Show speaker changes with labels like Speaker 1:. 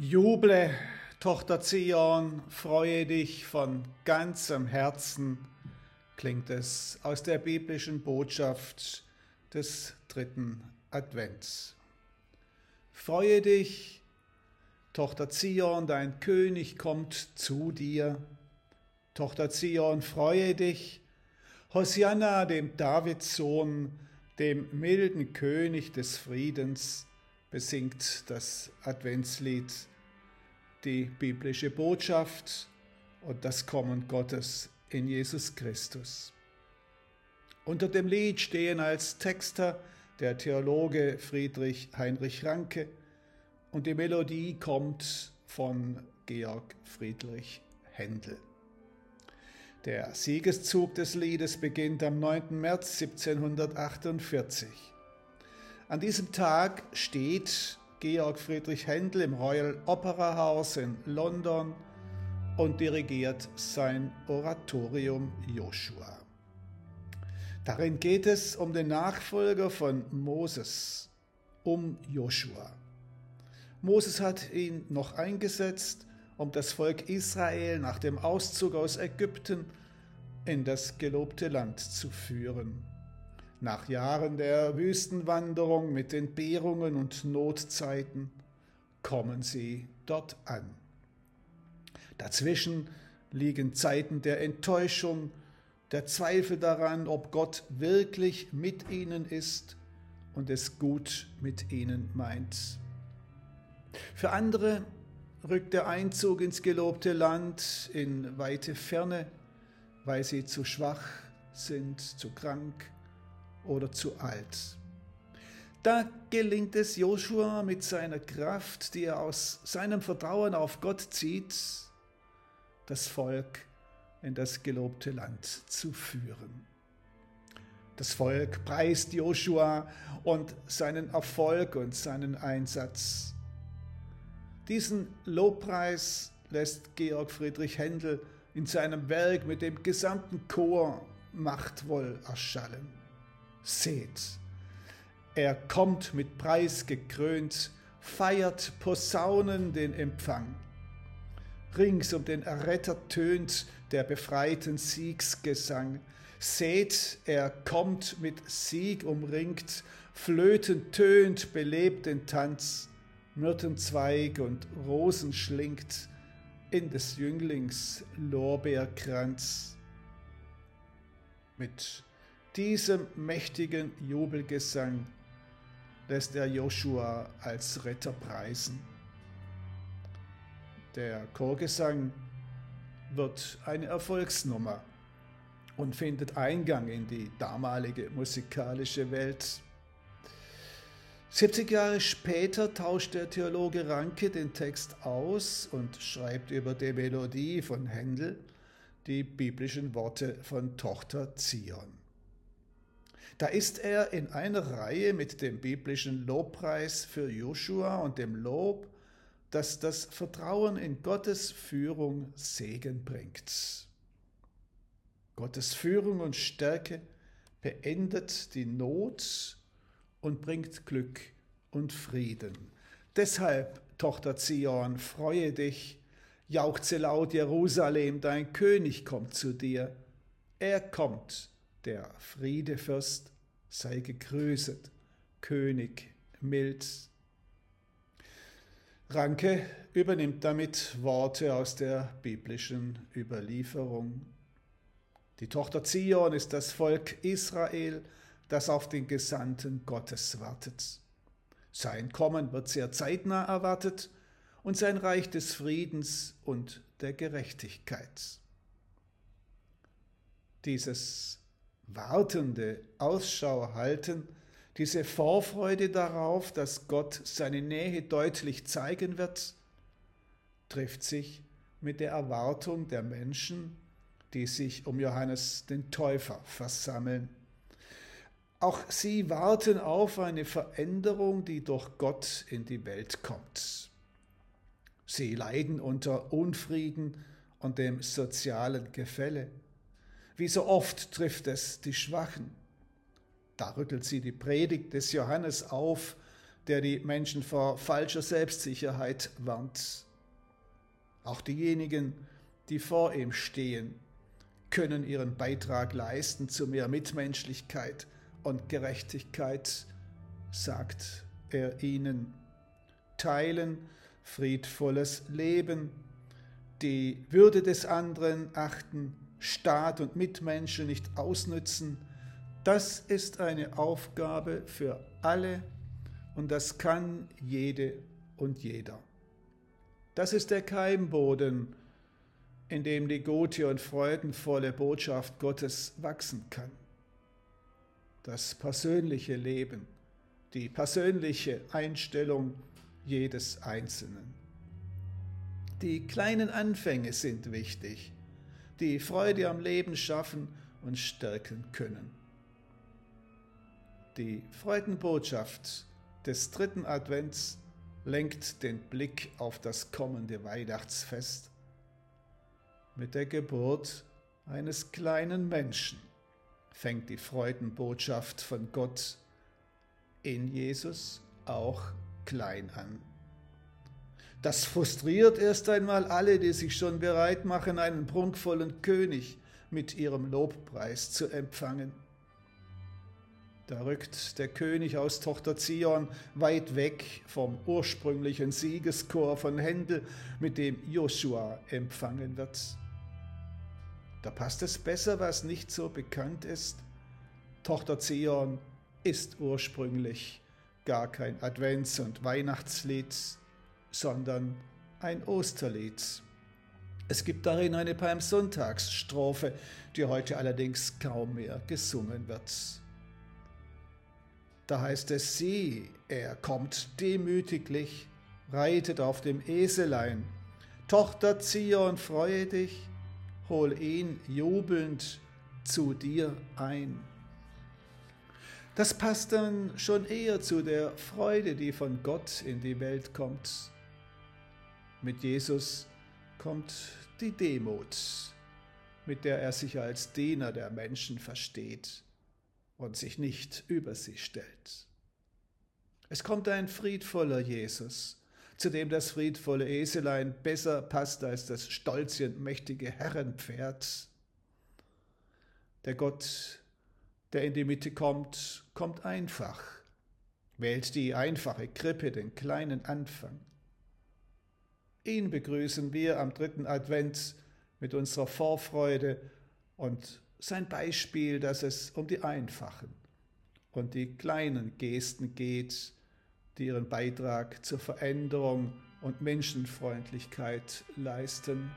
Speaker 1: Juble, Tochter Zion, freue dich von ganzem Herzen, klingt es aus der biblischen Botschaft des dritten Advents. Freue dich, Tochter Zion, dein König kommt zu dir. Tochter Zion, freue dich, Hosianna, dem Davids Sohn, dem milden König des Friedens, besingt das Adventslied die biblische Botschaft und das Kommen Gottes in Jesus Christus. Unter dem Lied stehen als Texter der Theologe Friedrich Heinrich Ranke und die Melodie kommt von Georg Friedrich Händel. Der Siegeszug des Liedes beginnt am 9. März 1748. An diesem Tag steht Georg Friedrich Händel im Royal Opera House in London und dirigiert sein Oratorium Joshua. Darin geht es um den Nachfolger von Moses, um Joshua. Moses hat ihn noch eingesetzt, um das Volk Israel nach dem Auszug aus Ägypten in das gelobte Land zu führen. Nach Jahren der Wüstenwanderung mit Entbehrungen und Notzeiten kommen sie dort an. Dazwischen liegen Zeiten der Enttäuschung, der Zweifel daran, ob Gott wirklich mit ihnen ist und es gut mit ihnen meint. Für andere rückt der Einzug ins gelobte Land in weite Ferne, weil sie zu schwach sind, zu krank, oder zu alt. Da gelingt es Joshua mit seiner Kraft, die er aus seinem Vertrauen auf Gott zieht, das Volk in das gelobte Land zu führen. Das Volk preist Joshua und seinen Erfolg und seinen Einsatz. Diesen Lobpreis lässt Georg Friedrich Händel in seinem Werk mit dem gesamten Chor machtvoll erschallen. Seht, er kommt mit Preis gekrönt, feiert Posaunen den Empfang. Rings um den Erretter tönt der befreiten Siegsgesang. Seht, er kommt mit Sieg umringt, Flöten tönt, belebt den Tanz, Myrtenzweig und Rosen schlingt in des Jünglings Lorbeerkranz. Mit diesem mächtigen Jubelgesang lässt er Joshua als Retter preisen. Der Chorgesang wird eine Erfolgsnummer und findet Eingang in die damalige musikalische Welt. 70 Jahre später tauscht der Theologe Ranke den Text aus und schreibt über die Melodie von Händel die biblischen Worte von Tochter Zion. Da ist er in einer Reihe mit dem biblischen Lobpreis für Joshua und dem Lob, dass das Vertrauen in Gottes Führung Segen bringt. Gottes Führung und Stärke beendet die Not und bringt Glück und Frieden. Deshalb, Tochter Zion, freue dich, jauchze laut Jerusalem, dein König kommt zu dir. Er kommt der Friedefürst sei gegrüßet, König mild. Ranke übernimmt damit Worte aus der biblischen Überlieferung. Die Tochter Zion ist das Volk Israel, das auf den Gesandten Gottes wartet. Sein Kommen wird sehr zeitnah erwartet und sein Reich des Friedens und der Gerechtigkeit. Dieses wartende Ausschau halten, diese Vorfreude darauf, dass Gott seine Nähe deutlich zeigen wird, trifft sich mit der Erwartung der Menschen, die sich um Johannes den Täufer versammeln. Auch sie warten auf eine Veränderung, die durch Gott in die Welt kommt. Sie leiden unter Unfrieden und dem sozialen Gefälle. Wie so oft trifft es die Schwachen. Da rüttelt sie die Predigt des Johannes auf, der die Menschen vor falscher Selbstsicherheit warnt. Auch diejenigen, die vor ihm stehen, können ihren Beitrag leisten zu mehr Mitmenschlichkeit und Gerechtigkeit, sagt er ihnen. Teilen, friedvolles Leben, die Würde des anderen achten, Staat und Mitmenschen nicht ausnützen, das ist eine Aufgabe für alle und das kann jede und jeder. Das ist der Keimboden, in dem die gute und freudenvolle Botschaft Gottes wachsen kann. Das persönliche Leben, die persönliche Einstellung jedes Einzelnen. Die kleinen Anfänge sind wichtig, die Freude am Leben schaffen und stärken können. Die Freudenbotschaft des dritten Advents lenkt den Blick auf das kommende Weihnachtsfest mit der Geburt eines kleinen Menschen fängt die Freudenbotschaft von Gott in Jesus auch klein an. Das frustriert erst einmal alle, die sich schon bereit machen, einen prunkvollen König mit ihrem Lobpreis zu empfangen. Da rückt der König aus Tochter Zion weit weg vom ursprünglichen Siegeschor von Händel, mit dem Joshua empfangen wird. Da passt es besser, was nicht so bekannt ist. Tochter Zion ist ursprünglich gar kein Advents- und Weihnachtslied, sondern ein Osterlied. Es gibt darin eine Palmsonntagsstrophe, die heute allerdings kaum mehr gesungen wird. Da heißt es, sieh, er kommt demütiglich, reitet auf dem Eselein. Tochter Zion, freue dich, hol ihn jubelnd zu dir ein. Das passt dann schon eher zu der Freude, die von Gott in die Welt kommt. Mit Jesus kommt die Demut, mit der er sich als Diener der Menschen versteht und sich nicht über sie stellt. Es kommt ein friedvoller Jesus, zu dem das friedvolle Eselein besser passt als das stolze und mächtige Herrenpferd. Der Gott, der in die Mitte kommt, kommt einfach, wählt die einfache Krippe, den kleinen Anfang. Ihn begrüßen wir am dritten Advent mit unserer Vorfreude und sein Beispiel, dass es um die einfachen und die kleinen Gesten geht, die ihren Beitrag zur Veränderung und Menschenfreundlichkeit leisten.